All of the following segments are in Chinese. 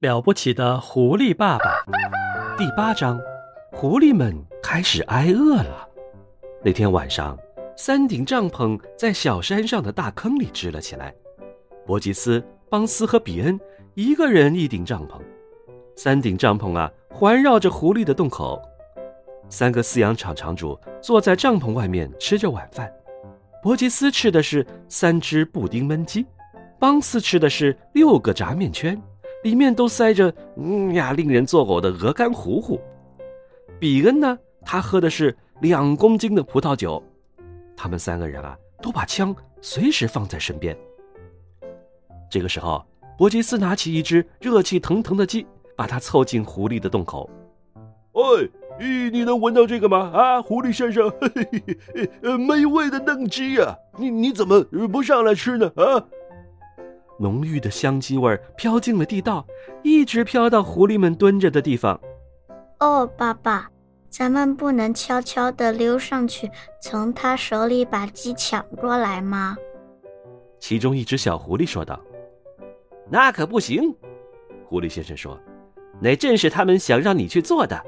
了不起的狐狸爸爸第八章：狐狸们开始挨饿了。那天晚上，三顶帐篷在小山上的大坑里支了起来。伯吉斯、邦斯和比恩一个人一顶帐篷，三顶帐篷啊环绕着狐狸的洞口。三个饲养场场主坐在帐篷外面吃着晚饭。伯吉斯吃的是三只布丁焖鸡，邦斯吃的是六个炸面圈。里面都塞着，嗯呀，令人作呕的鹅肝糊糊。比恩呢，他喝的是两公斤的葡萄酒。他们三个人啊，都把枪随时放在身边。这个时候，伯吉斯拿起一只热气腾腾的鸡，把它凑近狐狸的洞口。哎，咦，你能闻到这个吗？啊，狐狸先生，嘿嘿嘿，美味的嫩鸡呀，你你怎么不上来吃呢？啊？浓郁的香鸡味飘进了地道，一直飘到狐狸们蹲着的地方。哦，爸爸，咱们不能悄悄地溜上去，从他手里把鸡抢过来吗？其中一只小狐狸说道。“那可不行。”狐狸先生说，“那正是他们想让你去做的。”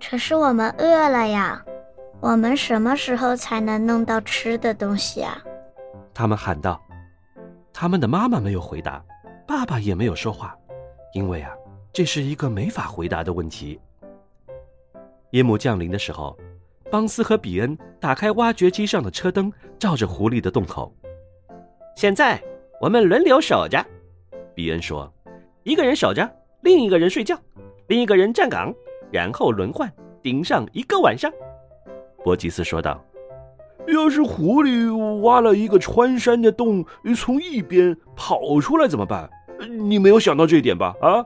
可是我们饿了呀，我们什么时候才能弄到吃的东西啊？他们喊道。他们的妈妈没有回答，爸爸也没有说话，因为啊，这是一个没法回答的问题。夜幕降临的时候，邦斯和比恩打开挖掘机上的车灯，照着狐狸的洞口。现在我们轮流守着，比恩说：“一个人守着，另一个人睡觉，另一个人站岗，然后轮换顶上一个晚上。”伯吉斯说道。要是狐狸挖了一个穿山的洞，从一边跑出来怎么办？你没有想到这一点吧？啊，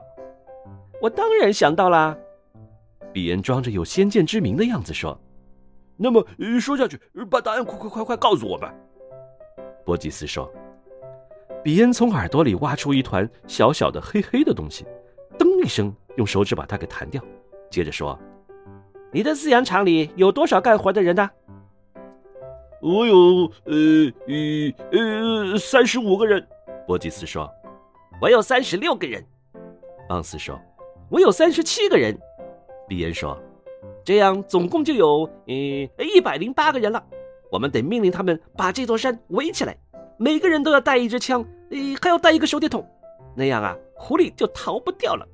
我当然想到啦。比恩装着有先见之明的样子说：“那么说下去，把答案快快快快告诉我们。”波吉斯说。比恩从耳朵里挖出一团小小的黑黑的东西，噔一声用手指把它给弹掉，接着说：“你的饲养场里有多少干活的人呢？”我有呃呃呃三十五个人，伯吉斯说。我有三十六个人，邦斯说。我有三十七个人，比恩说。这样总共就有呃一百零八个人了。我们得命令他们把这座山围起来，每个人都要带一支枪，呃还要带一个手电筒，那样啊狐狸就逃不掉了。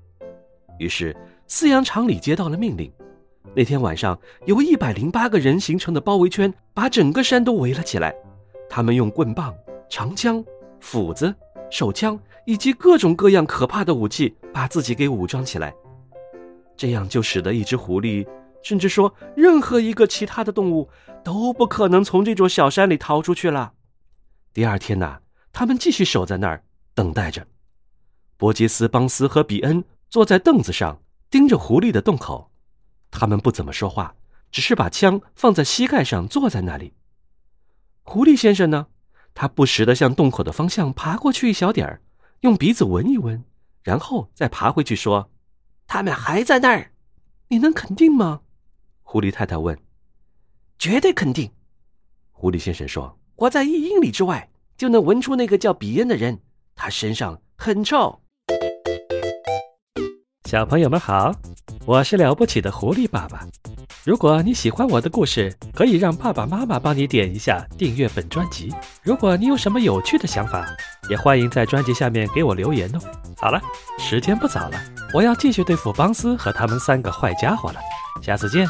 于是饲养场里接到了命令。那天晚上，有一百零八个人形成的包围圈把整个山都围了起来。他们用棍棒、长枪、斧子、手枪以及各种各样可怕的武器把自己给武装起来。这样就使得一只狐狸，甚至说任何一个其他的动物都不可能从这座小山里逃出去了。第二天呢，他们继续守在那儿等待着。伯吉斯、邦斯和比恩坐在凳子上，盯着狐狸的洞口。他们不怎么说话，只是把枪放在膝盖上，坐在那里。狐狸先生呢？他不时地向洞口的方向爬过去一小点儿，用鼻子闻一闻，然后再爬回去，说：“他们还在那儿。”你能肯定吗？狐狸太太问。“绝对肯定。”狐狸先生说。“我在一英里之外就能闻出那个叫比恩的人，他身上很臭。”小朋友们好。我是了不起的狐狸爸爸。如果你喜欢我的故事，可以让爸爸妈妈帮你点一下订阅本专辑。如果你有什么有趣的想法，也欢迎在专辑下面给我留言哦。好了，时间不早了，我要继续对付邦斯和他们三个坏家伙了。下次见。